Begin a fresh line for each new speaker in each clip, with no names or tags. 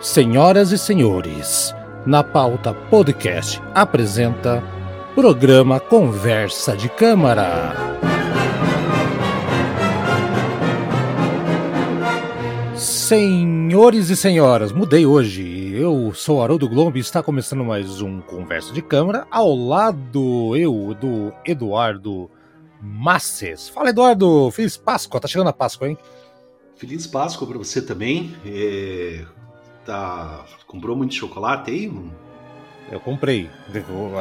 Senhoras e senhores, na pauta podcast apresenta programa Conversa de Câmara. Senhores e senhoras, mudei hoje. Eu sou Haroldo Globo e está começando mais um Conversa de Câmara. Ao lado, eu, do Eduardo Masses. Fala, Eduardo. Feliz Páscoa. Tá chegando a Páscoa, hein?
Feliz Páscoa para você também. É... Tá... Comprou muito chocolate aí?
Eu comprei.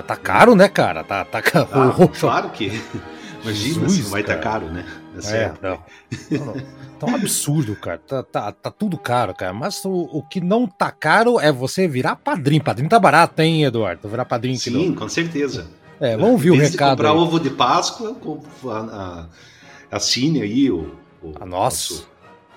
Tá caro, né, cara? Tá, tá caro.
Ah, claro que. Imagina Jesus, se vai estar tá caro, né?
É, não. não, não. Tá um absurdo, cara. Tá, tá, tá tudo caro, cara. Mas o, o, que não tá caro é você virar padrinho. Padrinho tá barato, hein, Eduardo? Virar padrinho
Sim, com certeza.
É, vamos ouvir o recado.
comprar aí. ovo de Páscoa, assine aí o. o
a. Nosso...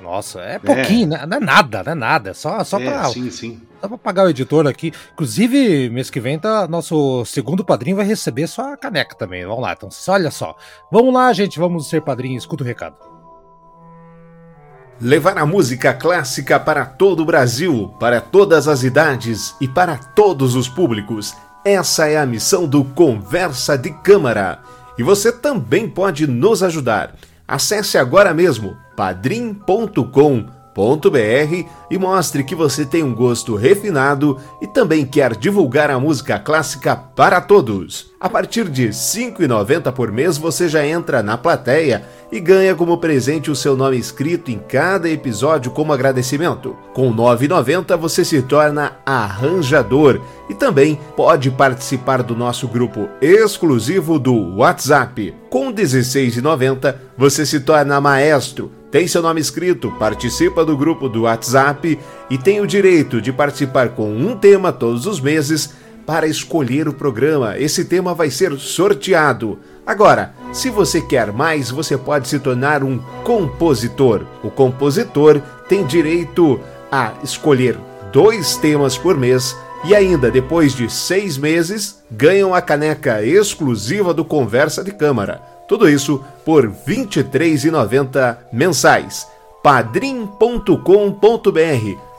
Nossa, é pouquinho, é. Né? não é nada, não é nada. Só, só é, pra.
Sim, sim.
Só pra pagar o editor aqui. Inclusive, mês que vem, tá, nosso segundo padrinho vai receber sua caneca também. Vamos lá, então, olha só. Vamos lá, gente, vamos ser padrinho. Escuta o recado.
Levar a música clássica para todo o Brasil, para todas as idades e para todos os públicos. Essa é a missão do Conversa de Câmara. E você também pode nos ajudar. Acesse agora mesmo padrim.com.br e mostre que você tem um gosto refinado e também quer divulgar a música clássica para todos. A partir de R$ 5,90 por mês você já entra na plateia e ganha como presente o seu nome escrito em cada episódio como agradecimento. Com R$ 9,90 você se torna arranjador e também pode participar do nosso grupo exclusivo do WhatsApp. Com R$ 16,90 você se torna maestro tem seu nome escrito, participa do grupo do WhatsApp e tem o direito de participar com um tema todos os meses para escolher o programa. Esse tema vai ser sorteado. Agora, se você quer mais, você pode se tornar um compositor. O compositor tem direito a escolher dois temas por mês e ainda depois de seis meses ganham a caneca exclusiva do Conversa de Câmara. Tudo isso por R$ 23,90 mensais. padrim.com.br.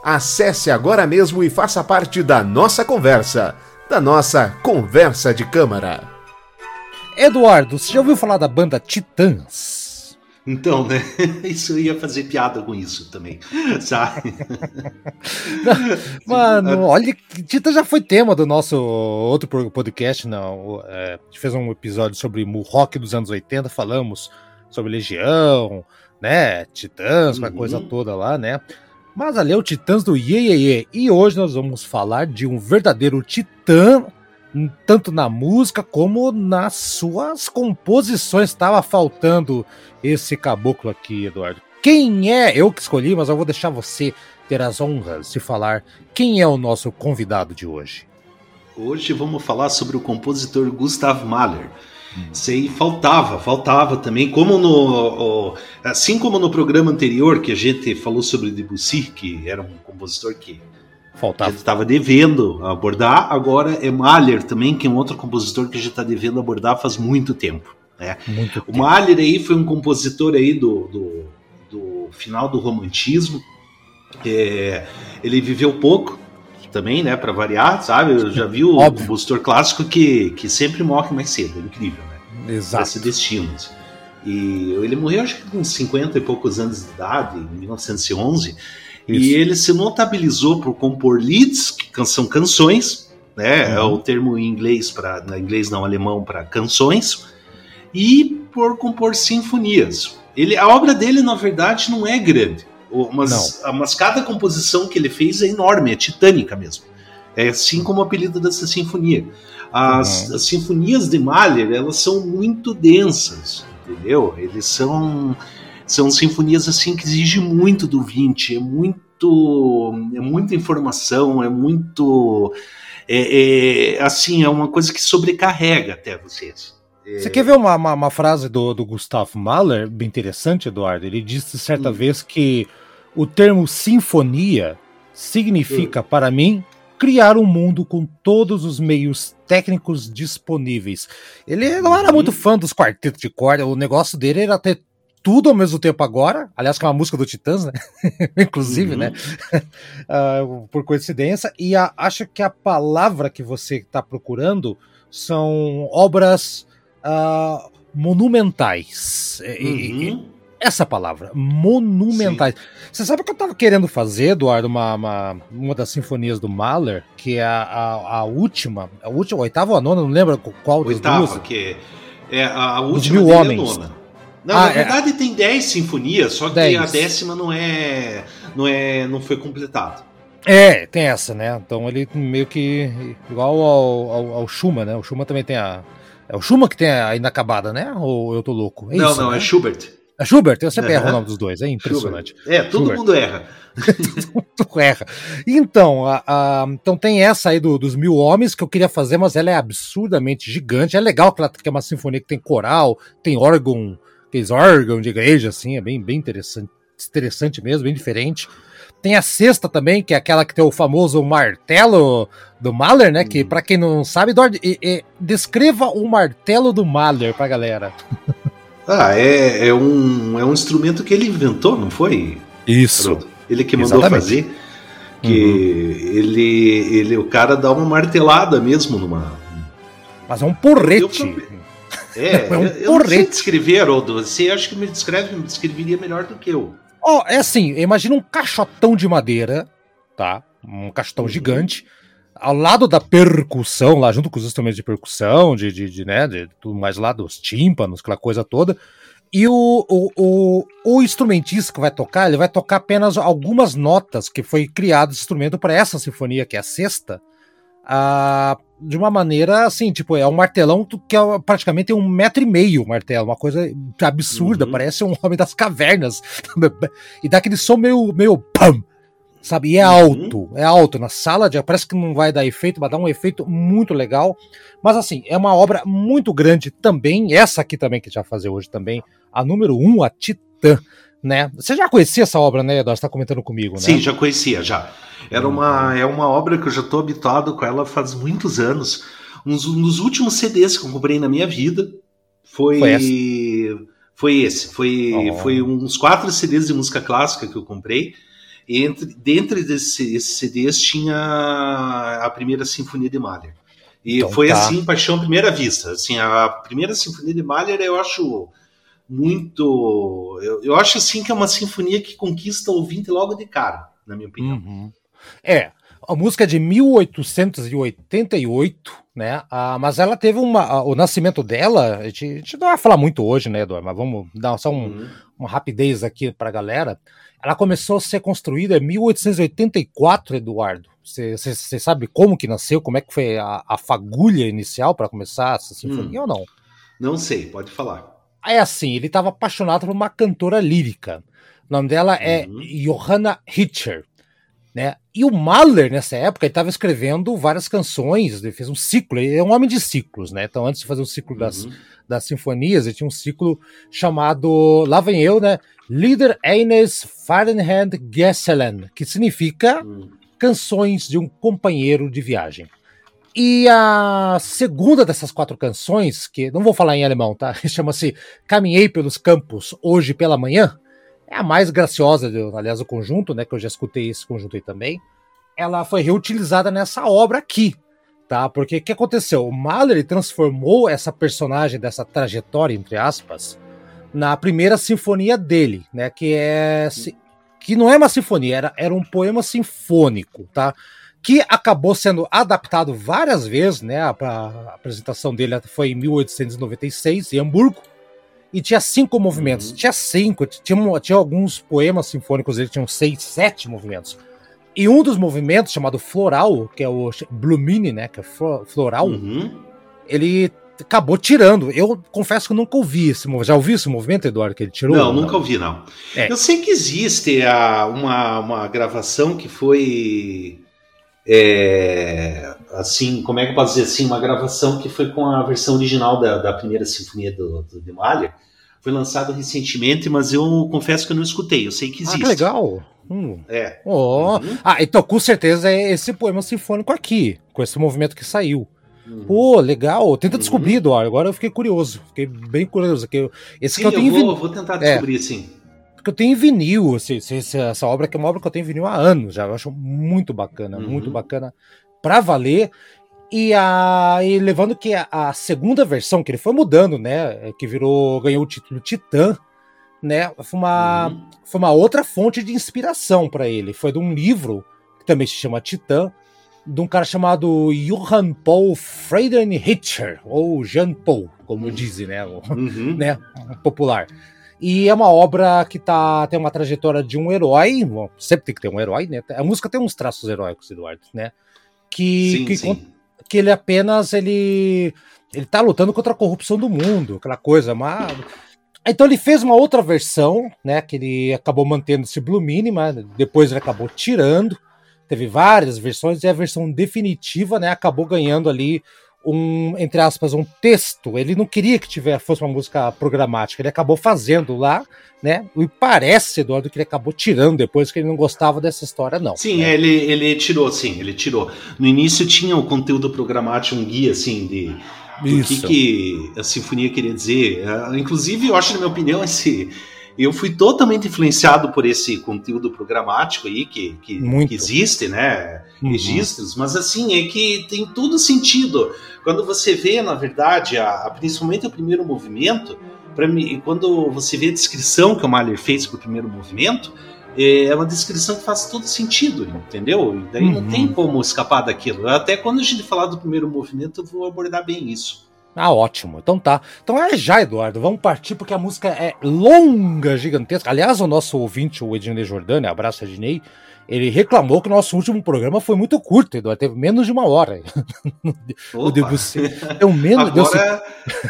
Acesse agora mesmo e faça parte da nossa conversa, da nossa conversa de câmara.
Eduardo, você já ouviu falar da banda Titãs?
Então, né? Isso ia fazer piada com isso também, sabe?
Mano, olha, Tita já foi tema do nosso outro podcast, não? É, a gente fez um episódio sobre o rock dos anos 80, falamos sobre Legião, né? Titãs, uhum. a coisa toda lá, né? Mas ali é o Titãs do Ye. E hoje nós vamos falar de um verdadeiro titã tanto na música como nas suas composições. Estava faltando esse caboclo aqui, Eduardo. Quem é? Eu que escolhi, mas eu vou deixar você ter as honras de falar quem é o nosso convidado de hoje.
Hoje vamos falar sobre o compositor Gustav Mahler. Hum. Sei, faltava, faltava também, como no, assim como no programa anterior que a gente falou sobre Debussy, que era um compositor que Faltava. A gente estava devendo abordar, agora é Mahler também, que é um outro compositor que a gente está devendo abordar faz muito tempo. Né? Muito o tempo. Mahler aí foi um compositor aí do, do, do final do romantismo. É, ele viveu pouco também, né, para variar, sabe? Eu já vi o Óbvio. compositor clássico que, que sempre morre mais cedo, é incrível, né?
Exato.
Esse destino. E ele morreu acho que com 50 e poucos anos de idade, em 1911. Isso. E ele se notabilizou por compor leads, que são canções, né? Uhum. É o termo em inglês para, inglês não alemão para canções, e por compor sinfonias. Ele, a obra dele na verdade não é grande, mas, mas cada composição que ele fez é enorme, é titânica mesmo. É assim como o apelido dessa sinfonia. As, uhum. as sinfonias de Mahler elas são muito densas, entendeu? Eles são são sinfonias assim que exigem muito do 20, é muito é muita informação, é muito é, é assim, é uma coisa que sobrecarrega até vocês.
É... Você quer ver uma, uma, uma, frase do, do Gustav Mahler, bem interessante, Eduardo? Ele disse certa hum. vez que o termo sinfonia significa hum. para mim criar um mundo com todos os meios técnicos disponíveis. Ele não era muito fã dos quartetos de corda, o negócio dele era ter tudo ao mesmo tempo agora. Aliás, que é uma música do Titãs, né? Inclusive, né? uhum. né? Uh, por coincidência. E a, acho que a palavra que você está procurando são obras uh, monumentais. Uhum. essa palavra, monumentais. Sim. Você sabe que eu estava querendo fazer, Eduardo, uma, uma, uma, das sinfonias do Mahler, que é a, a, a última, a última, a oitava ou a nona, não lembro qual
Oitava, das duas. que é a, a última mil homens. nona. Não, ah, na é. verdade é... tem dez sinfonias, só que dez. a décima não é, não é, não foi completada.
É, tem essa, né? Então ele meio que igual ao, ao, ao Schumann, né? O Schumann também tem a é o Schumann que tem a inacabada, né? Ou eu tô louco?
É não, isso, não,
né?
é Schubert.
É Schubert, eu sempre uhum. erro o nome dos dois, é impressionante.
Schubert. É, todo Schubert. mundo erra.
todo mundo erra. Então, a, a, então tem essa aí do, dos mil homens que eu queria fazer, mas ela é absurdamente gigante. É legal que ela que é uma sinfonia que tem coral, tem órgão, aqueles órgão de igreja, assim, é bem, bem interessante, interessante mesmo, bem diferente. Tem a sexta também, que é aquela que tem o famoso martelo do Mahler, né? Hum. Que para quem não sabe, Dord, e, e, descreva o martelo do Mahler pra galera.
Ah, é, é, um, é um instrumento que ele inventou, não foi?
Isso.
Ele que mandou Exatamente. fazer. Que uhum. ele, ele, o cara dá uma martelada mesmo numa.
Mas é um porrete.
É, é um eu, eu não sei descrever, Haroldo. Você acha que me descreve, me descreveria melhor do que eu.
Ó, oh, é assim, imagina um caixotão de madeira, tá? Um caixotão uhum. gigante, ao lado da percussão, lá junto com os instrumentos de percussão, de, de, de né, de tudo mais lá, dos tímpanos, aquela coisa toda. E o, o, o, o, instrumentista que vai tocar, ele vai tocar apenas algumas notas que foi criado esse instrumento para essa sinfonia, que é a sexta, ah, de uma maneira assim, tipo, é um martelão que é praticamente um metro e meio o martelo, uma coisa absurda, uhum. parece um homem das cavernas. e dá aquele som meio, meio pam, sabe? E é uhum. alto, é alto. Na sala de, parece que não vai dar efeito, vai dar um efeito muito legal. Mas assim, é uma obra muito grande também, essa aqui também que a gente vai fazer hoje também, a número um, a Titã né? Você já conhecia essa obra, né, Eduardo? Você está comentando comigo, né?
Sim, já conhecia, já. Era uma, é uma obra que eu já estou habituado com ela faz muitos anos. Um, dos últimos CDs que eu comprei na minha vida foi foi, foi esse. Foi, oh. foi uns quatro CDs de música clássica que eu comprei. E entre, dentro desses CDs tinha a primeira Sinfonia de Mahler. E então, foi tá. assim, paixão à primeira vista. Assim, a primeira Sinfonia de Mahler eu acho muito. Eu, eu acho assim que é uma sinfonia que conquista o ouvinte logo de cara, na minha opinião.
Uhum. É, a música é de 1888, né? Ah, mas ela teve uma. o nascimento dela, a gente, a gente, não vai falar muito hoje, né, Eduardo? Mas vamos dar só um, uhum. uma rapidez aqui pra galera. Ela começou a ser construída em 1884, Eduardo. Você sabe como que nasceu? Como é que foi a, a fagulha inicial para começar essa sinfonia hum. ou não?
Não sei, pode falar.
É assim, ele estava apaixonado por uma cantora lírica. O nome dela é uhum. Johanna Hitcher. Né? E o Mahler, nessa época, ele estava escrevendo várias canções, ele fez um ciclo, ele é um homem de ciclos, né? Então, antes de fazer um ciclo uhum. das, das sinfonias, ele tinha um ciclo chamado, lá vem eu, né? Lieder eines Fahrenheit Gesselen, que significa uhum. canções de um companheiro de viagem. E a segunda dessas quatro canções, que não vou falar em alemão, tá? Chama-se Caminhei pelos Campos Hoje pela Manhã. É a mais graciosa, aliás, do conjunto, né? Que eu já escutei esse conjunto aí também. Ela foi reutilizada nessa obra aqui, tá? Porque o que aconteceu? O Mahler transformou essa personagem dessa trajetória, entre aspas, na primeira sinfonia dele, né? Que é. Que não é uma sinfonia, era, era um poema sinfônico, tá? Que acabou sendo adaptado várias vezes, né? A, a apresentação dele foi em 1896, em Hamburgo, e tinha cinco movimentos. Uhum. Tinha cinco, tinha, tinha alguns poemas sinfônicos, ele tinha seis, sete movimentos. E um dos movimentos, chamado Floral, que é o Blumini, né? Que é floral, uhum. ele acabou tirando. Eu confesso que eu nunca ouvi esse movimento. Já ouviu esse movimento, Eduardo, que ele tirou?
Não, nunca ouvi, não. É. Eu sei que existe a, uma, uma gravação que foi é, assim, como é que eu posso dizer assim, uma gravação que foi com a versão original da, da primeira sinfonia do, do de Mahler. Foi lançado recentemente, mas eu confesso que eu não escutei. Eu sei que existe. Ah, que
legal. Hum. É. Oh. Uhum. Ah, então com certeza é esse poema sinfônico aqui, com esse movimento que saiu. Uhum. Pô, legal. Tenta uhum. descobrir, Eduardo. Agora eu fiquei curioso. Fiquei bem curioso. Que esse
sim,
que eu
tenho eu vou, vou tentar descobrir, é, sim.
Porque eu tenho em vinil, assim, essa obra que é uma obra que eu tenho em vinil há anos já. Eu acho muito bacana, uhum. muito bacana. Pra valer. E, a, e levando que a, a, segunda versão, que ele foi mudando, né? Que virou, ganhou o título Titã, né? Foi uma, uhum. foi uma outra fonte de inspiração para ele. Foi de um livro que também se chama Titã, de um cara chamado Johann Paul Friedenricher, ou Jean Paul, como uhum. dizem, né? O, uhum. né? Popular. E é uma obra que tá, tem uma trajetória de um herói, bom, sempre tem que ter um herói, né? A música tem uns traços heróicos, Eduardo, né? Que, sim, que, sim. que ele apenas ele ele tá lutando contra a corrupção do mundo, aquela coisa, mas então ele fez uma outra versão, né, que ele acabou mantendo esse Blue Mini, mas depois ele acabou tirando. Teve várias versões e a versão definitiva, né, acabou ganhando ali um, entre aspas, um texto. Ele não queria que tivesse fosse uma música programática, ele acabou fazendo lá, né? E parece, Eduardo, que ele acabou tirando depois que ele não gostava dessa história, não.
Sim,
né?
ele, ele tirou, sim, ele tirou. No início tinha o conteúdo programático, um guia assim de o que, que a sinfonia queria dizer. Uh, inclusive, eu acho, na minha opinião, esse eu fui totalmente influenciado por esse conteúdo programático aí que, que, que existe, né? Uhum. Registros, mas assim, é que tem todo sentido. Quando você vê, na verdade, a, principalmente o primeiro movimento, para mim, quando você vê a descrição que o Mahler fez para o primeiro movimento, é, é uma descrição que faz todo sentido, entendeu? E daí uhum. não tem como escapar daquilo. Até quando a gente falar do primeiro movimento, eu vou abordar bem isso.
Ah, ótimo. Então tá. Então é já, Eduardo. Vamos partir porque a música é longa, gigantesca. Aliás, o nosso ouvinte, o Ednei Jordani, abraço Ednei, ele reclamou que o nosso último programa foi muito curto, Eduardo. Teve menos de uma hora.
o Debussy. Deu menos. Agora...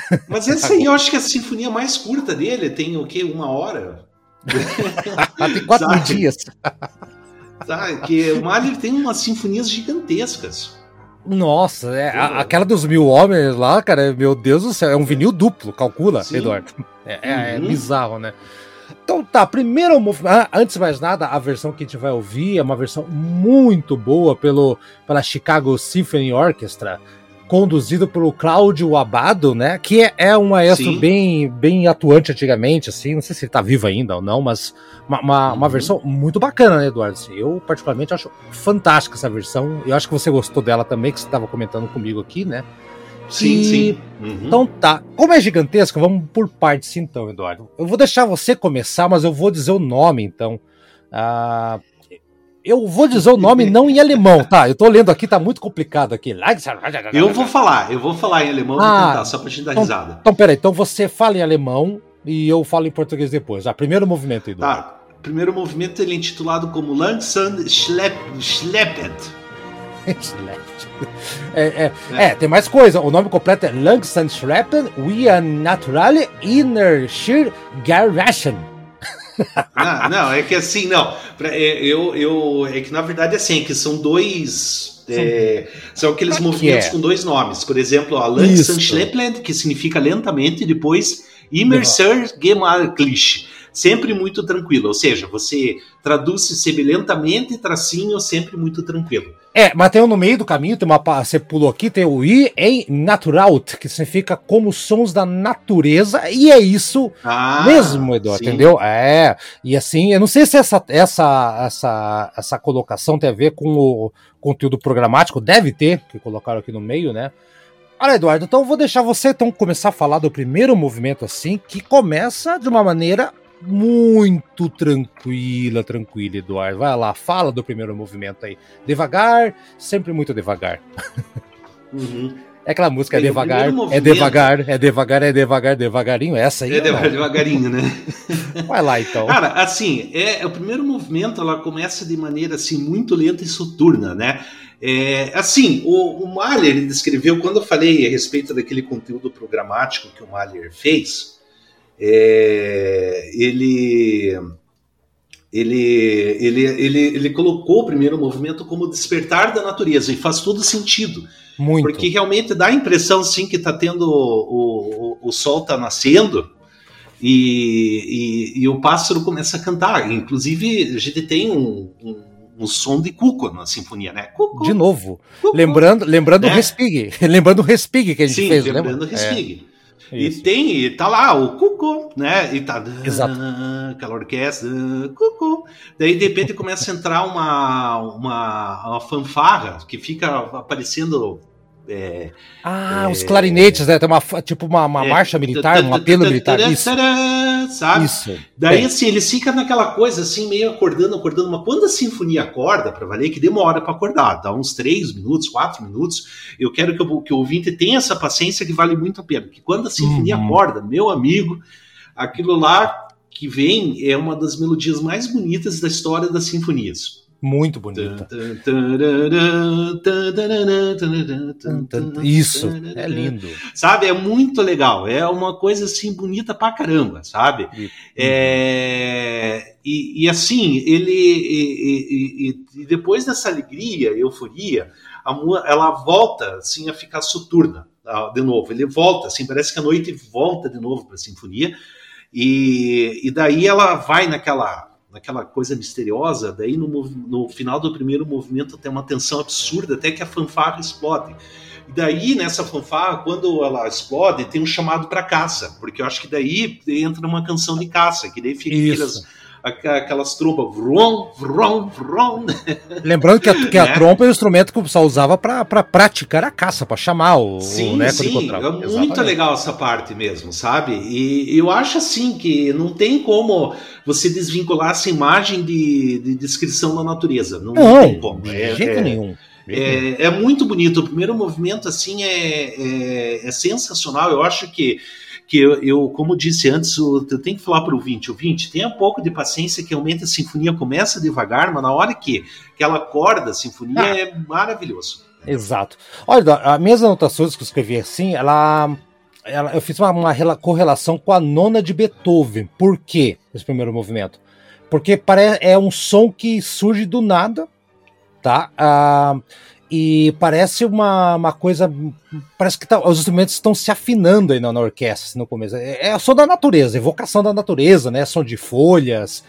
Deu... Mas essa aí eu acho que é a sinfonia mais curta dele tem o quê? Uma hora?
tem quatro Sabe? dias.
Sabe? Que o Mahler tem umas sinfonias gigantescas.
Nossa, é, a, aquela dos mil homens lá, cara, meu Deus do céu, é um vinil duplo, calcula, Sim. Eduardo. É, é, é uhum. é, bizarro, né? Então tá, primeiro movimento. Ah, antes de mais nada, a versão que a gente vai ouvir é uma versão muito boa pelo, pela Chicago Symphony Orchestra conduzido pelo Cláudio Abado, né? Que é, é um maestro bem, bem atuante antigamente, assim. Não sei se ele tá vivo ainda ou não, mas uma, uma, uhum. uma versão muito bacana, né, Eduardo? Assim, eu, particularmente, acho fantástica essa versão. Eu acho que você gostou dela também, que você estava comentando comigo aqui, né?
Sim, e... sim. Uhum.
Então tá. Como é gigantesca, vamos por partes então, Eduardo. Eu vou deixar você começar, mas eu vou dizer o nome, então. Uh, eu vou dizer o nome não em alemão, tá? Eu tô lendo aqui, tá muito complicado aqui.
Eu vou falar, eu vou falar em alemão, ah, tentar, só pra gente dar
então,
risada.
Então, peraí, então você fala em alemão e eu falo em português depois. Ah, primeiro movimento,
aí. Tá, primeiro movimento ele é intitulado como Langsam Schlepp, Schleppend.
é, é, é. tem mais coisa. O nome completo é Langsam Schleppen wie ein naturale inner Schir Garraschen
não, não, é que assim, não. É, eu, eu, é que na verdade assim, é que são dois. É, são aqueles movimentos é? com dois nomes. Por exemplo, a Langsam Schleppland, que significa lentamente, e depois Immerser Gemarklich sempre muito tranquilo. Ou seja, você traduz semelhantamente, tracinho, sempre muito tranquilo.
É, mas tem um no meio do caminho, tem uma, você pulou aqui, tem o I em Naturaut, que significa como sons da natureza, e é isso ah, mesmo, Eduardo, sim. entendeu? É, e assim, eu não sei se essa, essa, essa, essa colocação tem a ver com o conteúdo programático, deve ter, que colocaram aqui no meio, né? Olha, Eduardo, então eu vou deixar você então começar a falar do primeiro movimento assim, que começa de uma maneira muito tranquila, tranquila, Eduardo. Vai lá, fala do primeiro movimento aí. Devagar, sempre muito devagar.
Uhum.
É aquela música, é devagar, é devagar, é devagar, é devagar, devagarinho, essa aí.
É devagar, devagarinho, né?
Vai lá então.
Cara, assim, é, o primeiro movimento ela começa de maneira assim muito lenta e soturna, né? É, assim, o, o Mahler ele descreveu quando eu falei a respeito daquele conteúdo programático que o Mahler fez, é, ele, ele, ele, ele, ele colocou o primeiro movimento como despertar da natureza, e faz todo sentido.
Muito.
Porque realmente dá a impressão, sim, que está tendo. O, o, o sol está nascendo. E, e, e, o pássaro começa a cantar. Inclusive, a gente tem um, um, um som de cuco na sinfonia, né? Cuco,
de novo. Cuco, lembrando lembrando né? o Respig. lembrando o Respig que a gente
Sim,
fez,
lembrando o Respig. É. E tem, e tá lá o cuco, né? E tá
Exato.
aquela orquestra, cuco. Daí de repente começa a entrar uma, uma, uma fanfarra que fica aparecendo é,
ah, é, os clarinetes, né? Tem uma, tipo uma, uma é, marcha militar, um apelo militar. Isso.
Sabe? Isso. Daí, assim, ele fica naquela coisa, assim, meio acordando, acordando. Mas quando a sinfonia acorda, para valer, que demora para acordar, dá uns três minutos, quatro minutos. Eu quero que, eu, que o ouvinte tenha essa paciência que vale muito a pena. Porque quando a sinfonia uhum. acorda, meu amigo, aquilo lá que vem é uma das melodias mais bonitas da história das sinfonias.
Muito bonita. Isso, é lindo.
Sabe, é muito legal. É uma coisa assim bonita pra caramba, sabe? É, e, e assim, ele. E, e, e, depois dessa alegria, euforia, a, ela volta assim a ficar soturna de novo. Ele volta, assim, parece que a noite volta de novo para a sinfonia. E, e daí ela vai naquela naquela coisa misteriosa, daí no, no final do primeiro movimento tem uma tensão absurda, até que a fanfarra explode. E daí, nessa fanfarra, quando ela explode, tem um chamado para caça, porque eu acho que daí entra uma canção de caça, que daí fica aquelas trompas. Vrum, vrum, vrum.
Lembrando que a, que a né? trompa é o instrumento que o pessoal usava para praticar a caça, para chamar o,
sim,
o
sim. É muito Exatamente. legal essa parte mesmo, sabe? E eu acho assim que não tem como você desvincular essa imagem de, de descrição da natureza. Não, não, não tem como.
De é, jeito é, nenhum.
É, é, muito bonito. O primeiro movimento, assim, é, é, é sensacional. Eu acho que que eu, eu, como disse antes, eu, tenho que falar para o 20, o 20, tenha um pouco de paciência que aumenta a sinfonia, começa devagar, mas na hora que, que ela acorda, a sinfonia ah. é maravilhoso.
Exato. Olha, as minhas anotações que eu escrevi assim, ela, ela eu fiz uma, uma correlação com a nona de Beethoven. Por quê? Esse primeiro movimento. Porque parece, é um som que surge do nada, tá? Ah, e parece uma, uma coisa. Parece que tá, os instrumentos estão se afinando aí na, na orquestra no começo. É, é som da natureza, evocação da natureza, né? Som de folhas.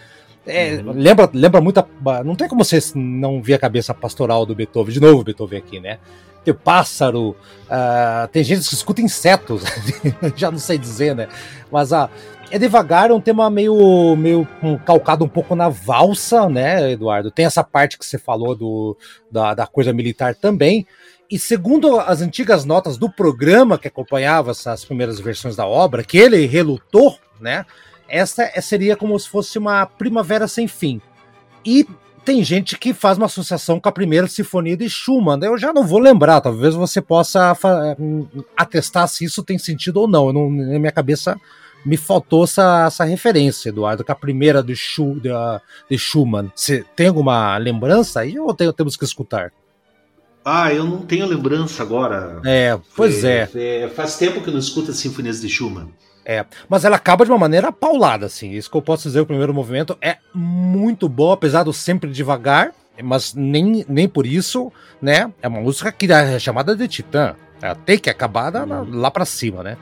É, uhum. lembra, lembra muito. A, não tem como você não ver a cabeça pastoral do Beethoven. De novo, Beethoven aqui, né? Tem pássaro, uh, tem gente que escuta insetos, já não sei dizer, né? Mas a. É devagar, é um tema meio, meio calcado um pouco na valsa, né, Eduardo? Tem essa parte que você falou do, da, da coisa militar também. E segundo as antigas notas do programa que acompanhava essas primeiras versões da obra, que ele relutou, né? Essa seria como se fosse uma primavera sem fim. E tem gente que faz uma associação com a primeira sinfonia de Schumann. Eu já não vou lembrar, talvez você possa atestar se isso tem sentido ou não. não na minha cabeça me faltou essa, essa referência, Eduardo, que a primeira de, Schu, de, de Schumann. Você tem alguma lembrança aí ou tem, temos que escutar?
Ah, eu não tenho lembrança agora.
É, pois é.
é. Faz tempo que eu não escuto as sinfonias de Schumann.
É, mas ela acaba de uma maneira paulada, assim. Isso que eu posso dizer, o primeiro movimento é muito bom, apesar do sempre devagar, mas nem, nem por isso, né? É uma música que é chamada de Titã. Ela tem que acabar hum. lá para cima, né?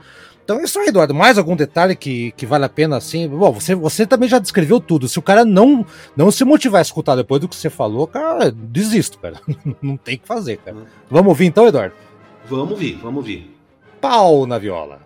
Então é isso aí, Eduardo. Mais algum detalhe que, que vale a pena, assim? Bom, você, você também já descreveu tudo. Se o cara não, não se motivar a escutar depois do que você falou, cara, desisto, cara. não tem o que fazer, cara. Vamos ouvir então, Eduardo?
Vamos ouvir, vamos ouvir.
Pau na viola.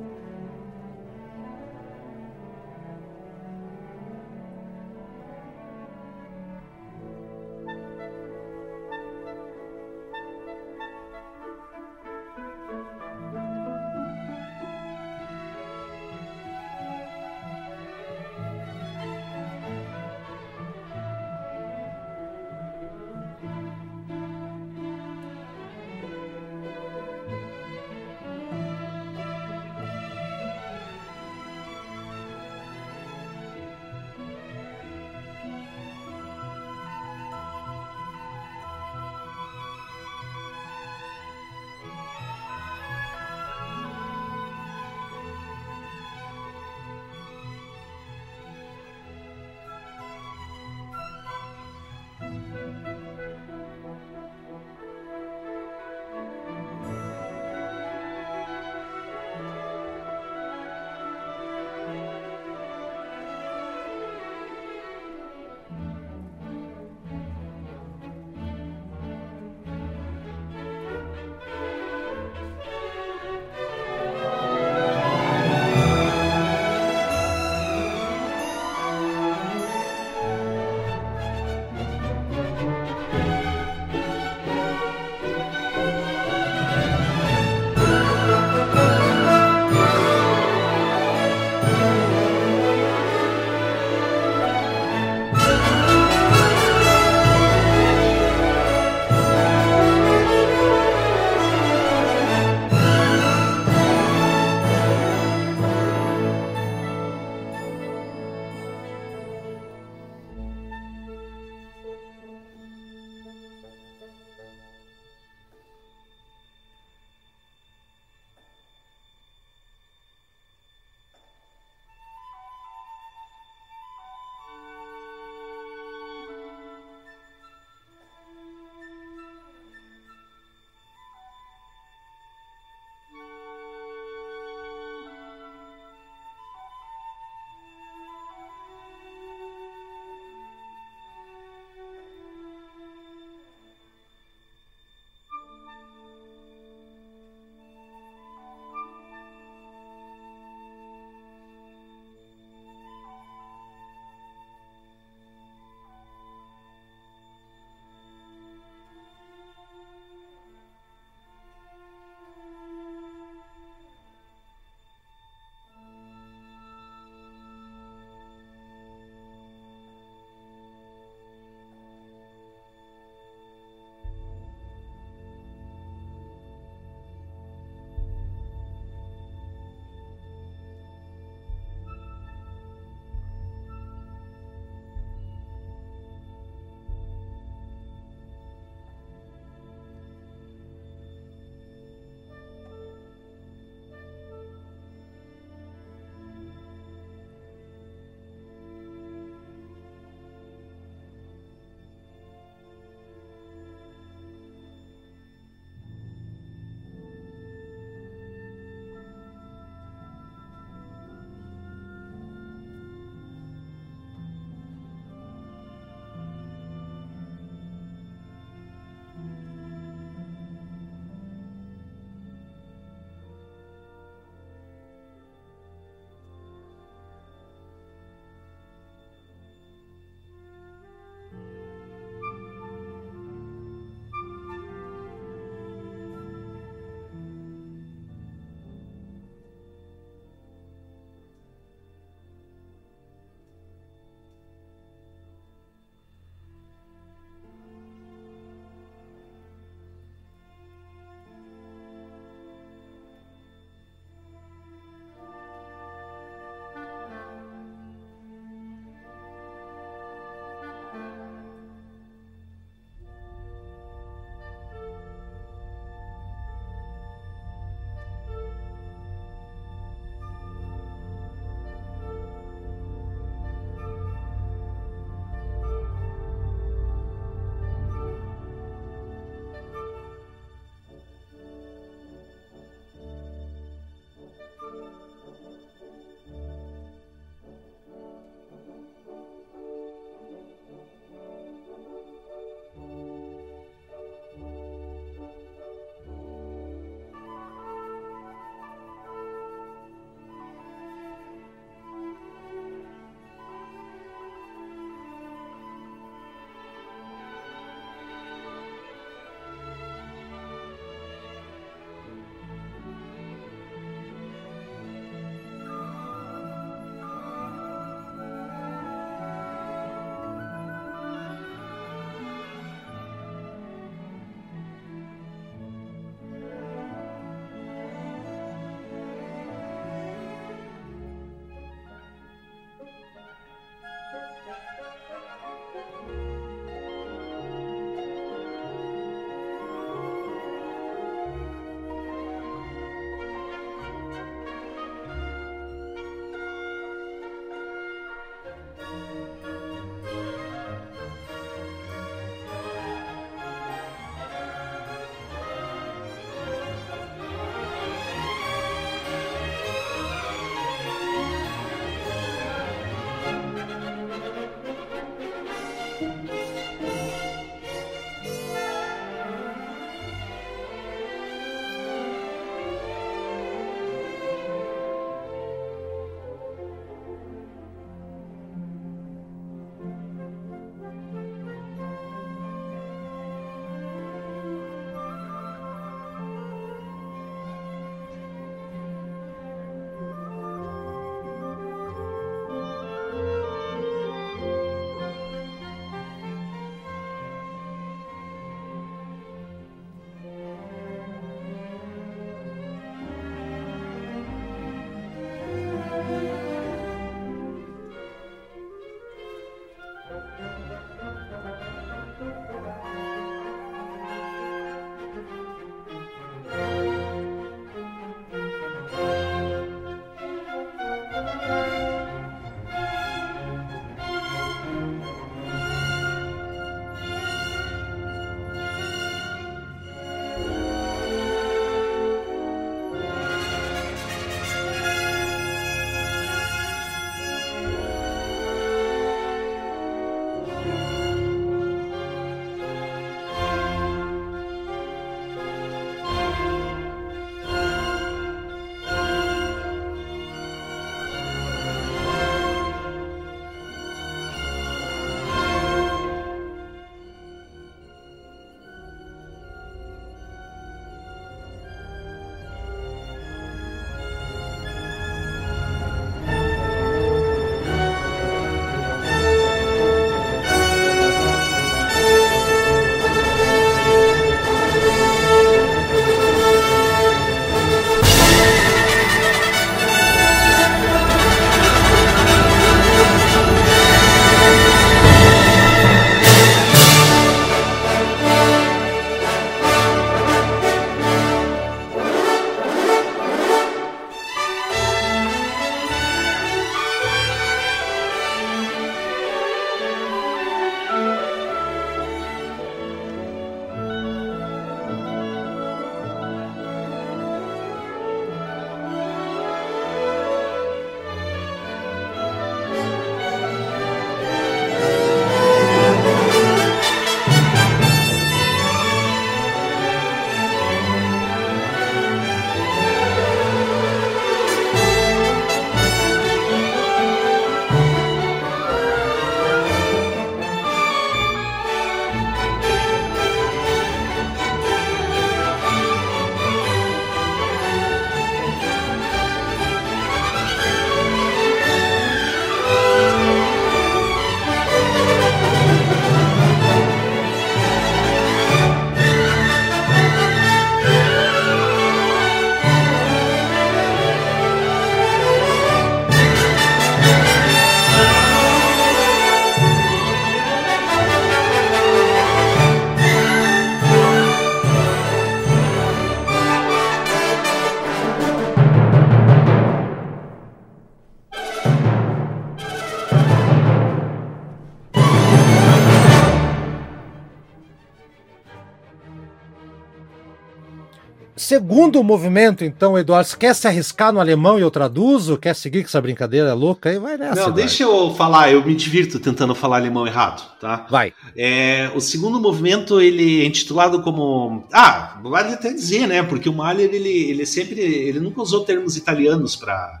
Segundo movimento, então, Eduardo, você quer se arriscar no alemão e eu traduzo? Quer seguir com essa brincadeira louca aí? Vai nessa.
Não, Eduardo. deixa eu falar, eu me divirto tentando falar alemão errado, tá?
Vai.
É, o segundo movimento, ele é intitulado como. Ah, vale até dizer, né? Porque o Mahler, ele, ele sempre. Ele nunca usou termos italianos para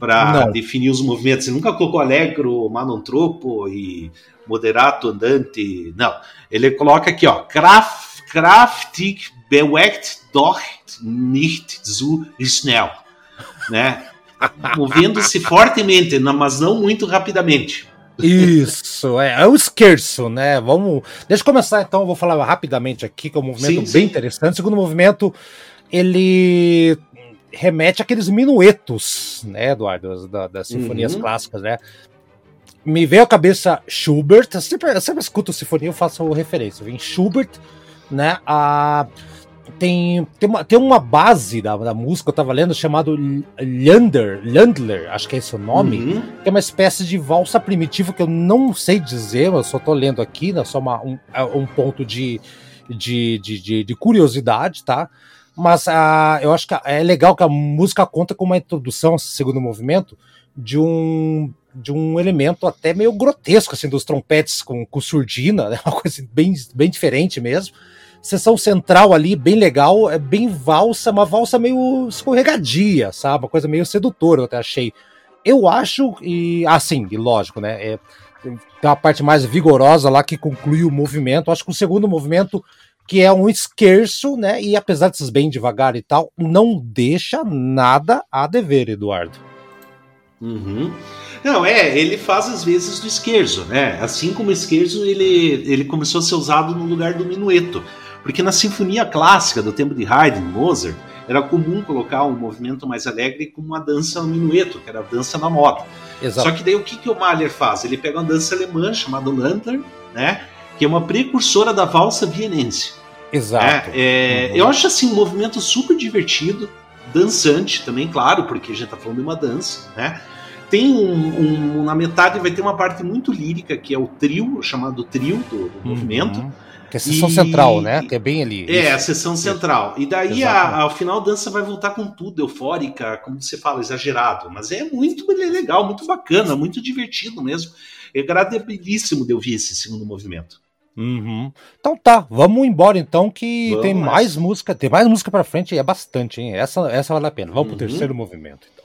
para definir os movimentos. Ele nunca colocou allegro, manontropo e moderato andante. Não. Ele coloca aqui, ó, Kraft, kraftig bewegt doch nicht zu schnell, né? Movendo-se fortemente, mas não muito rapidamente.
Isso, é, é o esquerço, né? Vamos. Deixa eu começar então, vou falar rapidamente aqui, que é um movimento sim, bem sim. interessante. O segundo movimento, ele remete àqueles minuetos, né, Eduardo, das, das sinfonias uhum. clássicas, né? Me veio à cabeça Schubert, eu sempre, eu sempre escuto sinfonia, eu faço referência. Vem Schubert, né? A tem, tem, uma, tem uma base da, da música, eu tava lendo, chamado Lander, Landler, acho que é esse o nome, uhum. que é uma espécie de valsa primitiva que eu não sei dizer, eu só tô lendo aqui, né, só uma, um, é um ponto de, de, de, de, de curiosidade, tá? Mas uh, eu acho que é legal que a música conta com uma introdução, esse segundo movimento, de um de um elemento até meio grotesco, assim, dos trompetes com, com surdina, né? uma coisa bem, bem diferente mesmo sessão central ali, bem legal, é bem valsa, uma valsa meio escorregadia, sabe? Uma coisa meio sedutora, eu até achei. Eu acho, e assim, e lógico, né? É, tem uma parte mais vigorosa lá que conclui o movimento. Acho que o segundo movimento, que é um esquerço, né? E apesar de ser bem devagar e tal, não deixa nada a dever, Eduardo.
Uhum. Não, é, ele faz às vezes do esquerzo, né? Assim como o esquerzo, ele, ele começou a ser usado no lugar do minueto. Porque na sinfonia clássica do tempo de Haydn, Mozart, era comum colocar um movimento mais alegre como uma dança no minueto, que era a dança na moda. Exato. Só que daí o que, que o Mahler faz? Ele pega uma dança alemã chamada Landler, né? Que é uma precursora da valsa vienense.
Exato.
É, é, uhum. Eu acho assim um movimento super divertido, dançante também, claro, porque a gente tá falando de uma dança, né? Tem um, um, na metade vai ter uma parte muito lírica que é o trio, chamado trio do, do uhum. movimento.
Que é a sessão e... central, né? Que é bem ali.
É, isso. a sessão central. E daí, a, ao final, a dança vai voltar com tudo, eufórica, como você fala, exagerado. Mas é muito legal, muito bacana, muito divertido mesmo. É agradabilíssimo de ouvir esse segundo movimento.
Uhum. Então tá, vamos embora então que vamos tem mais música, tem mais música para frente e é bastante, hein? Essa, essa vale a pena. Vamos uhum. pro terceiro movimento. Então.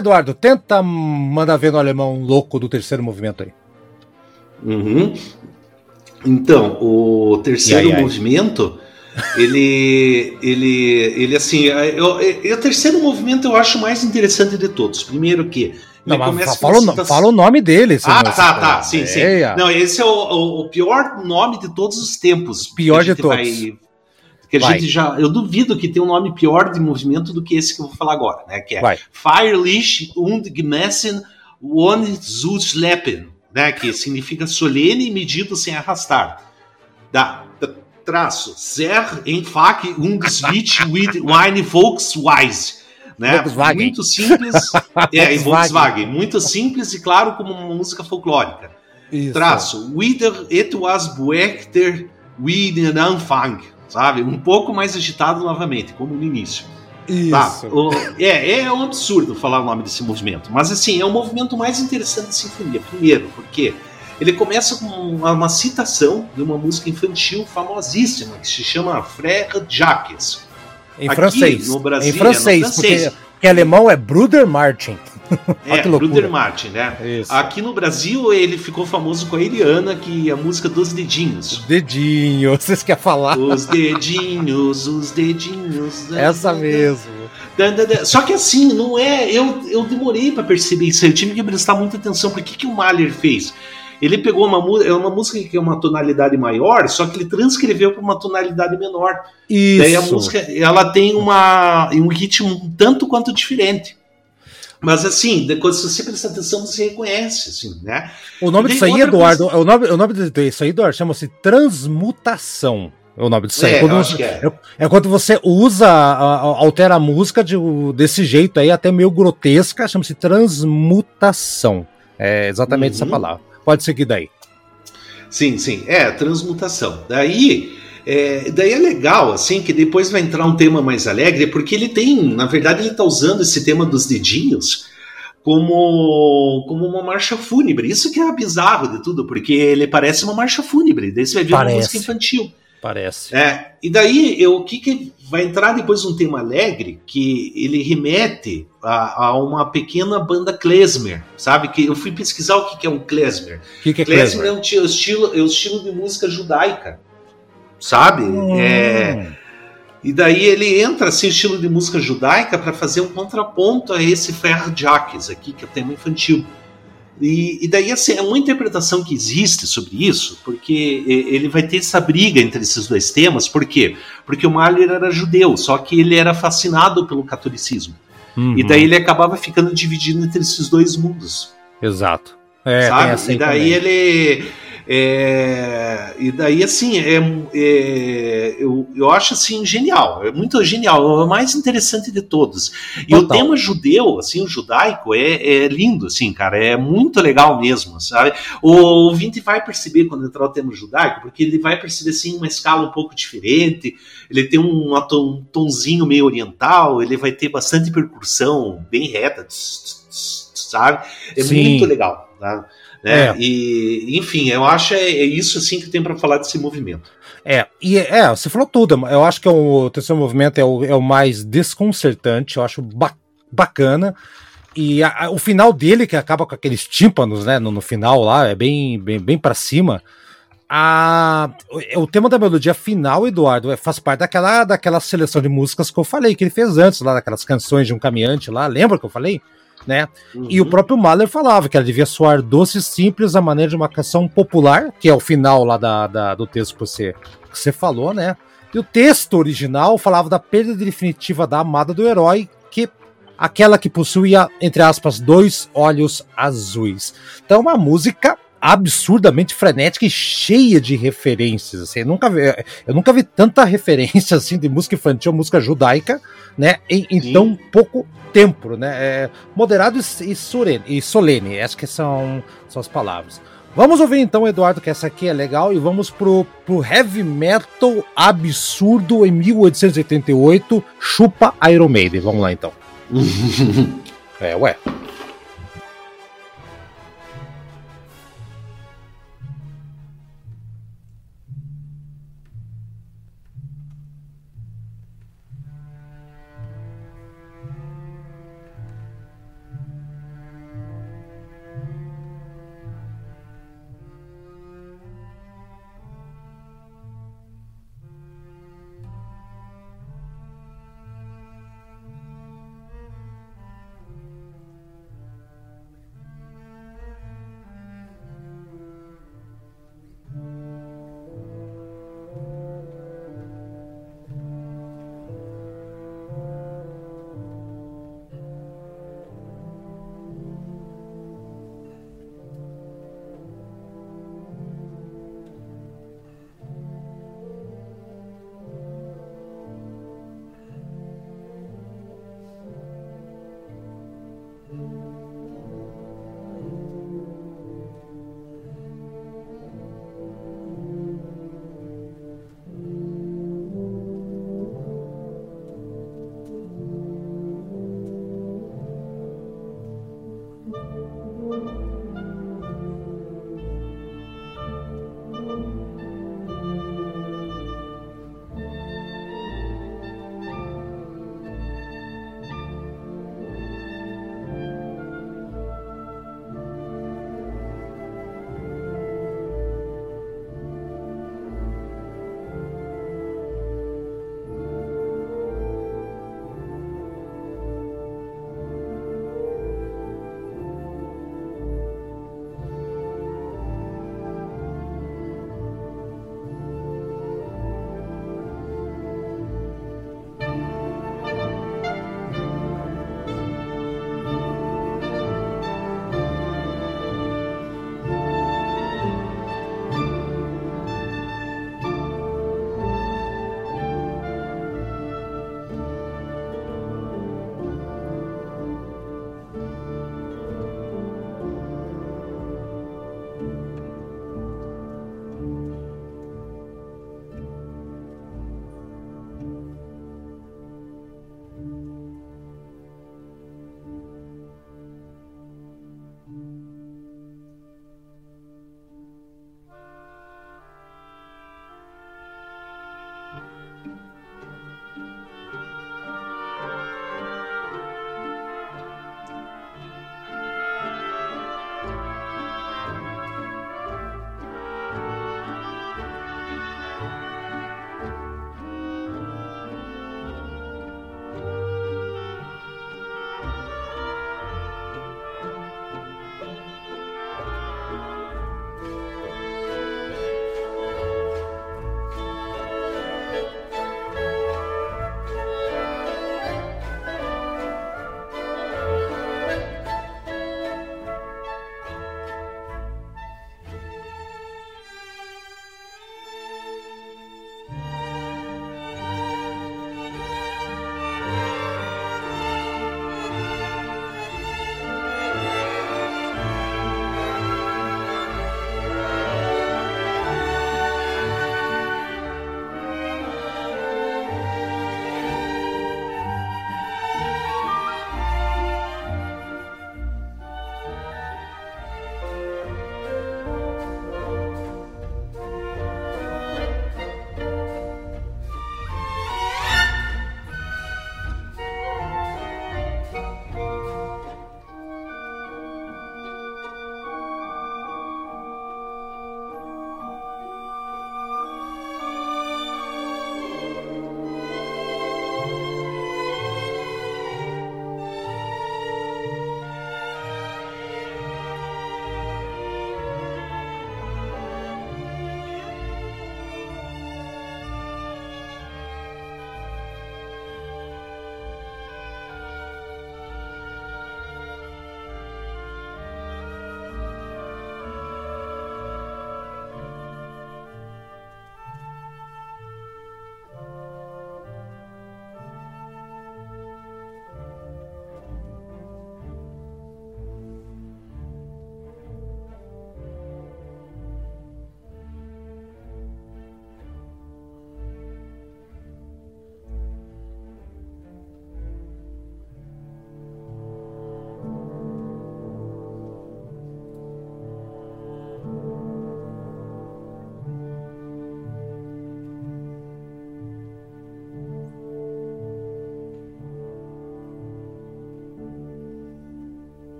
Eduardo, tenta mandar ver no alemão louco do terceiro movimento aí.
Uhum. Então, o terceiro ai, ai. movimento, ele, ele, ele assim, eu, eu, o terceiro movimento eu acho mais interessante de todos. Primeiro que
não, mas fala, citação... fala, o nome dele.
Ah, tá, tá, sim, sim. Não, esse é o, o, o, pior nome de todos os tempos.
Pior de todos. Vai,
que a Vai. gente já. Eu duvido que tenha um nome pior de movimento do que esse que eu vou falar agora, né? Que é Vai. Feierlich und gemessen ohne zu schleppen, né? Que significa solene e medido sem arrastar. Da, da traço. Sehr einfach und switch with wine Volksweise. Né? Volkswagen. Muito simples. é, em Volkswagen. Muito simples e claro como uma música folclórica. Isso. Traço. Wieder etwas buechter wie den Anfang sabe? Um pouco mais agitado novamente, como no início. Isso. Tá? O, é, é um absurdo falar o nome desse movimento, mas assim, é o movimento mais interessante da sinfonia. Primeiro, porque ele começa com uma, uma citação de uma música infantil famosíssima que se chama Frère Jacques.
Em Aqui, francês. No Brasil, em francês, é no francês. Porque, porque alemão é Bruder Martin.
É, Bruder Martin, né? Isso. Aqui no Brasil ele ficou famoso com a Eliana, que é a música dos dedinhos.
Os dedinhos, vocês querem falar?
Os dedinhos, os dedinhos.
Essa mesmo.
Só que assim, não é. Eu, eu demorei para perceber isso. Eu tive que prestar muita atenção. Por que, que o Mahler fez? Ele pegou uma, é uma música que é uma tonalidade maior, só que ele transcreveu para uma tonalidade menor. Isso. Daí a música ela tem uma, um ritmo tanto quanto diferente. Mas assim, se você prestar atenção, você reconhece, assim, né?
O nome disso aí, Eduardo, coisa... o nome, o nome disso aí, Eduardo, chama-se transmutação. É o nome disso aí. É, quando você, é. é. quando você usa, altera a música de, desse jeito aí, até meio grotesca, chama-se transmutação. É exatamente uhum. essa palavra. Pode seguir daí.
Sim, sim. É, transmutação. Daí é, daí é legal, assim, que depois vai entrar um tema mais alegre, porque ele tem, na verdade, ele está usando esse tema dos dedinhos como, como uma marcha fúnebre. Isso que é bizarro de tudo, porque ele parece uma marcha fúnebre. Daí você vai ver parece. uma música infantil.
Parece.
É, e daí o que, que vai entrar depois um tema alegre que ele remete a, a, uma pequena banda klezmer, sabe? Que eu fui pesquisar o que, que é um klezmer.
O que, que é klezmer?
Klezmer é um estilo, é um estilo de música judaica sabe? Hum. É, e daí ele entra assim, estilo de música judaica, para fazer um contraponto a esse Fer Jacques aqui, que é o tema infantil. E, e, daí assim, é uma interpretação que existe sobre isso, porque ele vai ter essa briga entre esses dois temas, por quê? Porque o Mahler era judeu, só que ele era fascinado pelo catolicismo. Uhum. E daí ele acabava ficando dividido entre esses dois mundos.
Exato.
É, sabe? e daí também. ele é, e daí, assim, é, é, eu, eu acho assim genial, é muito genial, é o mais interessante de todos. E Total. o tema judeu, assim, o judaico, é, é lindo, assim, cara, é muito legal mesmo, sabe? O ouvinte vai perceber quando entrar o tema judaico, porque ele vai perceber, assim, uma escala um pouco diferente, ele tem um, um tonzinho meio oriental, ele vai ter bastante percussão bem reta, sabe? É Sim. muito legal, tá? Né? É. E, enfim, eu acho é, é isso assim que tem para falar desse movimento.
É, e é, você falou tudo. Eu acho que é o terceiro movimento é o, é o mais desconcertante, eu acho ba bacana. E a, a, o final dele, que acaba com aqueles tímpanos, né? No, no final lá, é bem, bem, bem para cima. A, o, o tema da melodia final, Eduardo, é, faz parte daquela, daquela seleção de músicas que eu falei, que ele fez antes, lá, daquelas canções de um caminhante lá. Lembra que eu falei? Né? Uhum. E o uhum. próprio Mahler falava que ela devia soar doce e simples a maneira de uma canção popular, que é o final lá da, da, do texto que você, que você falou, né? E o texto original falava da perda definitiva da amada do herói, que aquela que possuía, entre aspas, dois olhos azuis. Então, é uma música absurdamente frenética e cheia de referências. Assim, eu, nunca vi, eu nunca vi tanta referência assim de música infantil, música judaica, né? Em, em tão pouco tempo, né? É, moderado e, solene, e solene, acho que são, são as palavras. Vamos ouvir então, Eduardo, que essa aqui é legal, e vamos pro, pro heavy metal absurdo em 1888, chupa Iron Maiden. Vamos lá então. é, ué.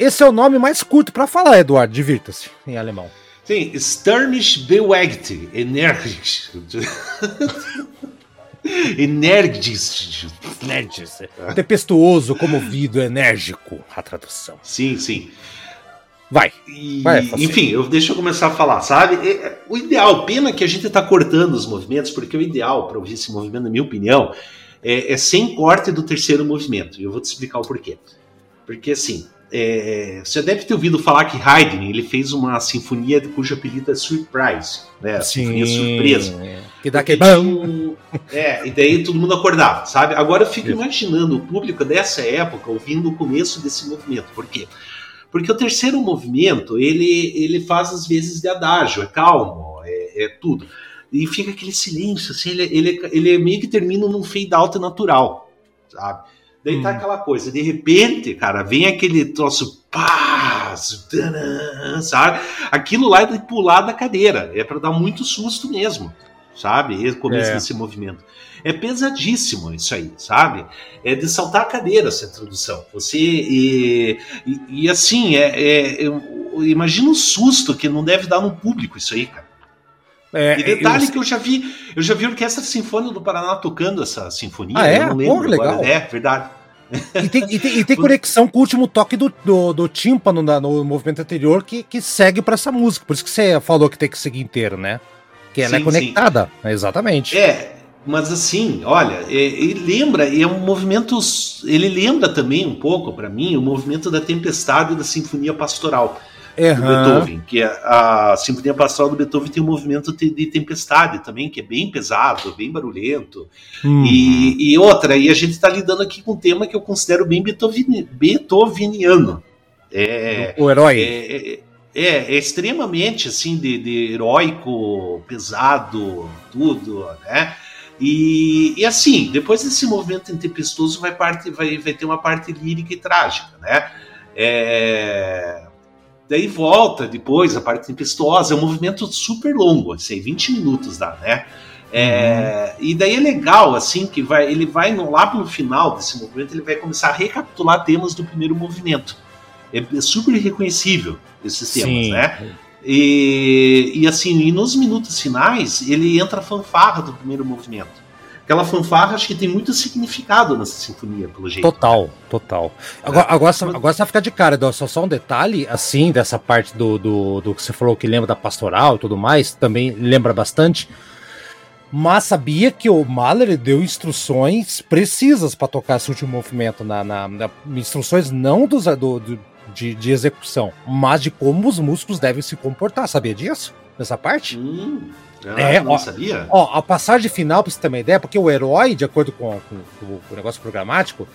Esse é o nome mais curto para falar, Eduardo. Divirta-se em alemão.
Sim, Stürmisch bewegt, energisch. Energisch.
Energisch. Tempestuoso, comovido, enérgico. A tradução.
Sim, sim.
Vai.
E, vai enfim, eu, deixa eu começar a falar, sabe? O ideal, pena que a gente está cortando os movimentos, porque o ideal para ouvir esse movimento, na minha opinião, é, é sem corte do terceiro movimento. E eu vou te explicar o porquê. Porque assim, é, você deve ter ouvido falar que Haydn ele fez uma sinfonia cujo apelido é Surprise, né?
Sim,
sinfonia surpresa.
Que dá que
um, É, e daí todo mundo acordava, sabe? Agora eu fico Isso. imaginando o público dessa época ouvindo o começo desse movimento. Por quê? Porque o terceiro movimento ele, ele faz às vezes de adágio, é calmo, é, é tudo. E fica aquele silêncio, assim, ele, ele, ele meio que termina num fade out natural, sabe? Daí hum. tá aquela coisa, de repente, cara, vem aquele troço, pá, sabe? Aquilo lá é de pular da cadeira, é para dar muito susto mesmo, sabe? O começo é. desse movimento. É pesadíssimo isso aí, sabe? É de saltar a cadeira essa introdução. Você. E, e, e assim, é, é, imagina o susto que não deve dar no público isso aí, cara. É, e detalhe eu... que eu já vi, eu já vi a Orquestra Sinfônica do Paraná tocando essa sinfonia.
Ah, é?
Eu não lembro
Pô, legal.
É, verdade.
E tem, e tem, e tem conexão com o último toque do, do, do tímpano na, no movimento anterior que, que segue para essa música. Por isso que você falou que tem que seguir inteiro, né? Que ela é sim, é conectada. Sim. Exatamente.
É, mas assim, olha, ele lembra, é um movimento. Ele lembra também um pouco, para mim, o movimento da tempestade da Sinfonia Pastoral uhum. do Beethoven, que é a Sinfonia Pastoral do Beethoven tem um movimento de tempestade também, que é bem pesado, bem barulhento. Uhum. E, e, outra, e a gente está lidando aqui com um tema que eu considero bem Beethoven, beethoveniano. É,
o herói.
É, é, é, é, extremamente assim de, de, heróico, pesado, tudo, né? E, e, assim, depois desse movimento intempestuoso vai, parte, vai, vai ter uma parte lírica e trágica, né? É, Daí volta depois a parte tempestuosa, é um movimento super longo, assim, 20 minutos dá, né? É, uhum. E daí é legal, assim, que vai, ele vai no, lá pelo final desse movimento, ele vai começar a recapitular temas do primeiro movimento. É, é super reconhecível esses temas, Sim. né? E, e assim, e nos minutos finais, ele entra a fanfarra do primeiro movimento aquela fanfarra acho que tem muito significado nessa sinfonia, pelo jeito.
Total, total. Agora, é. agora, agora você vai ficar de cara, só, só um detalhe, assim, dessa parte do, do, do que você falou que lembra da pastoral e tudo mais, também lembra bastante. Mas sabia que o Mahler deu instruções precisas para tocar esse último movimento, na, na, na instruções não dos, do, do, de, de execução, mas de como os músicos devem se comportar. Sabia disso? Nessa parte?
Hum. Ah, é, não ó, sabia?
Ó, a passagem final, pra você ter uma ideia, porque o herói, de acordo com, com, com, o negócio programático,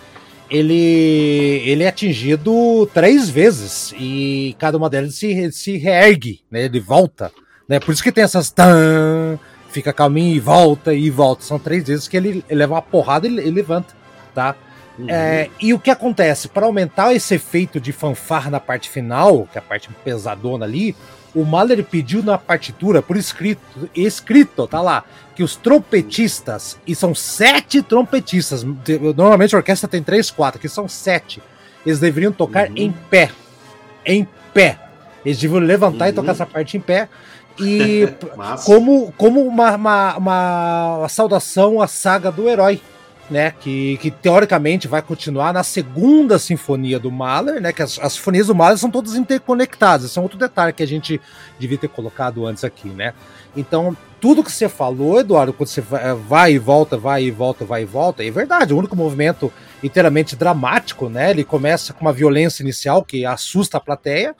ele, ele é atingido três vezes e cada uma delas se, se reergue, né? Ele volta, né? Por isso que tem essas tan, fica calminho e volta e volta. São três vezes que ele, ele leva uma porrada e ele, ele levanta, tá? Uhum. É, e o que acontece? Para aumentar esse efeito de fanfarra na parte final, que é a parte pesadona ali, o Mahler pediu na partitura, por escrito, escrito, tá lá, que os trompetistas, e são sete trompetistas, normalmente a orquestra tem três, quatro, aqui são sete, eles deveriam tocar uhum. em pé. Em pé. Eles deveriam levantar uhum. e tocar essa parte em pé. E como, como uma, uma, uma saudação à saga do herói né, que, que teoricamente vai continuar na segunda sinfonia do Mahler, né, que as, as sinfonias do Mahler são todas interconectadas, esse é outro detalhe que a gente devia ter colocado antes aqui, né. Então, tudo que você falou, Eduardo, quando você vai e volta, vai e volta, vai e volta, é verdade, o único movimento inteiramente dramático, né, ele começa com uma violência inicial que assusta a plateia,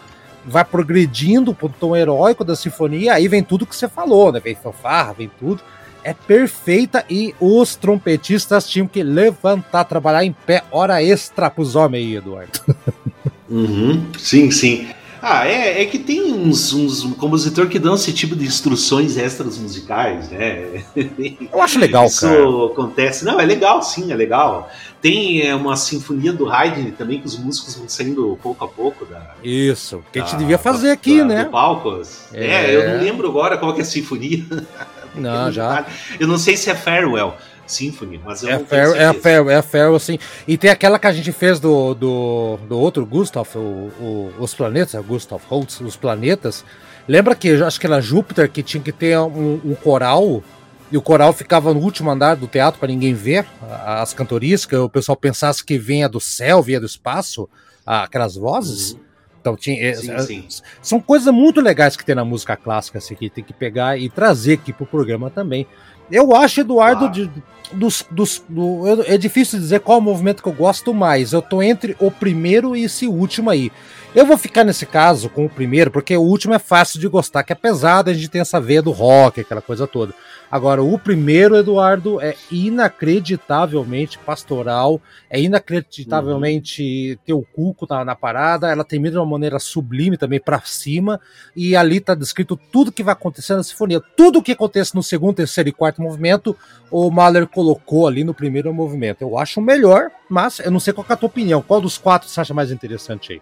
vai progredindo para o tom heróico da sinfonia, aí vem tudo que você falou, né, vem fanfarra, vem tudo, é perfeita e os trompetistas tinham que levantar, trabalhar em pé, hora extra pros homens aí, Eduardo.
Uhum, sim, sim. Ah, é, é que tem uns, uns compositores que dão esse tipo de instruções extras musicais, né?
Eu acho legal,
Isso
cara.
Isso acontece. Não, é legal, sim, é legal. Tem é, uma sinfonia do Haydn também, que os músicos vão saindo pouco a pouco da.
Isso, que a gente devia fazer aqui,
da,
né?
Do palco. É. é. eu não lembro agora qual que é a sinfonia.
Não, já.
Eu não sei se é Farewell, Symphony, mas eu
é
não
fair, é a fair, é a fair, assim. E tem aquela que a gente fez do, do, do outro Gustav, o, o, os planetas, é Gustav Holtz, os planetas. Lembra que acho que era Júpiter que tinha que ter um, um coral e o coral ficava no último andar do teatro para ninguém ver as cantorias, que o pessoal pensasse que vinha do céu, vinha do espaço, aquelas vozes. Uhum. Então tinha, sim, é, sim. são coisas muito legais que tem na música clássica, assim, que tem que pegar e trazer aqui pro programa também. Eu acho, Eduardo, de, dos, dos, do, é difícil dizer qual é o movimento que eu gosto mais. Eu tô entre o primeiro e esse último aí. Eu vou ficar nesse caso com o primeiro, porque o último é fácil de gostar, que é pesado, a gente tem essa veia do rock, aquela coisa toda. Agora, o primeiro, Eduardo, é inacreditavelmente pastoral, é inacreditavelmente uhum. ter o cuco na, na, parada, ela termina de uma maneira sublime também para cima, e ali tá descrito tudo que vai acontecer na sinfonia. Tudo que acontece no segundo, terceiro e quarto movimento, o Mahler colocou ali no primeiro movimento. Eu acho melhor, mas eu não sei qual é a tua opinião. Qual dos quatro você acha mais interessante aí?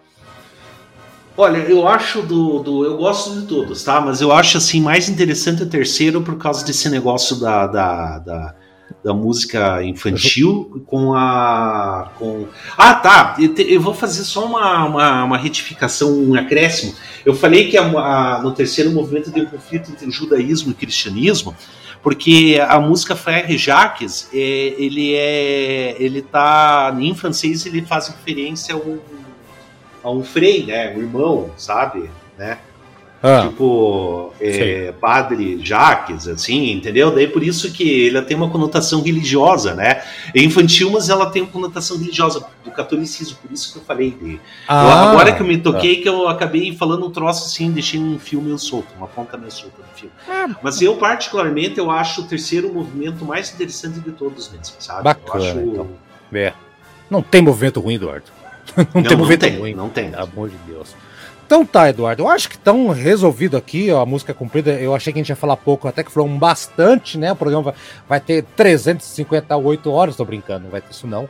Olha, eu acho do, do. Eu gosto de todos, tá? Mas eu acho assim mais interessante o terceiro por causa desse negócio da, da, da, da música infantil com a. Com... Ah, tá. Eu, te, eu vou fazer só uma, uma, uma, retificação, um acréscimo. Eu falei que a, a, no terceiro movimento tem um conflito entre judaísmo e cristianismo, porque a música Frère Jacques, é, ele é. ele tá. Em francês ele faz referência ao a um Frei, né? Um irmão, sabe? Né? Ah, tipo, é, padre Jaques, assim, entendeu? Daí por isso que ela tem uma conotação religiosa, né? É infantil, mas ela tem uma conotação religiosa do catolicismo, por isso que eu falei dele. Ah, agora que eu me toquei, tá. que eu acabei falando um troço assim, deixei um filme eu solto, uma ponta meio solta no filme. Ah, mas eu, particularmente, eu acho o terceiro movimento mais interessante de todos mesmo, sabe?
Bacana, acho... então. É. Não tem movimento ruim, Eduardo. não, não tem movimento
tem,
ruim.
Não tem.
Pelo amor de Deus. Então tá, Eduardo. Eu acho que estão resolvido aqui ó, a música cumprida. Eu achei que a gente ia falar pouco, até que foram bastante, né? O programa vai, vai ter 358 horas, tô brincando, não vai ter isso não.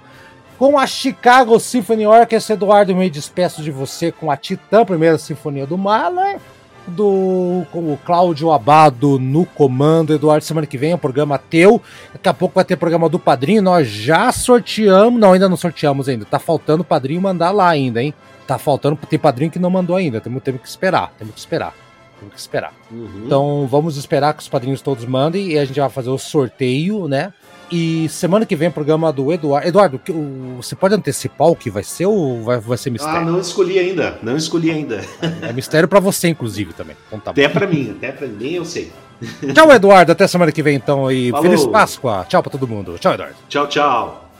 Com a Chicago Symphony Orchestra, Eduardo, eu me despeço de você com a Titã, primeira sinfonia do Mahler do com o Cláudio Abado no comando. Eduardo, semana que vem é um programa teu. Daqui a pouco vai ter programa do padrinho. Nós já sorteamos. Não, ainda não sorteamos ainda. Tá faltando o padrinho mandar lá ainda, hein? Tá faltando. Tem padrinho que não mandou ainda. Temos, temos que esperar. Temos que esperar. Temos que esperar. Uhum. Então vamos esperar que os padrinhos todos mandem e a gente vai fazer o sorteio, né? E semana que vem programa do Eduardo. Eduardo, você pode antecipar o que vai ser ou vai, vai ser mistério? Ah,
não escolhi ainda. Não escolhi ainda.
É mistério para você, inclusive, também.
Então, tá até para mim, até para mim eu sei.
Tchau, Eduardo. Até semana que vem, então. E Falou. Feliz Páscoa. Tchau para todo mundo. Tchau, Eduardo.
Tchau, tchau.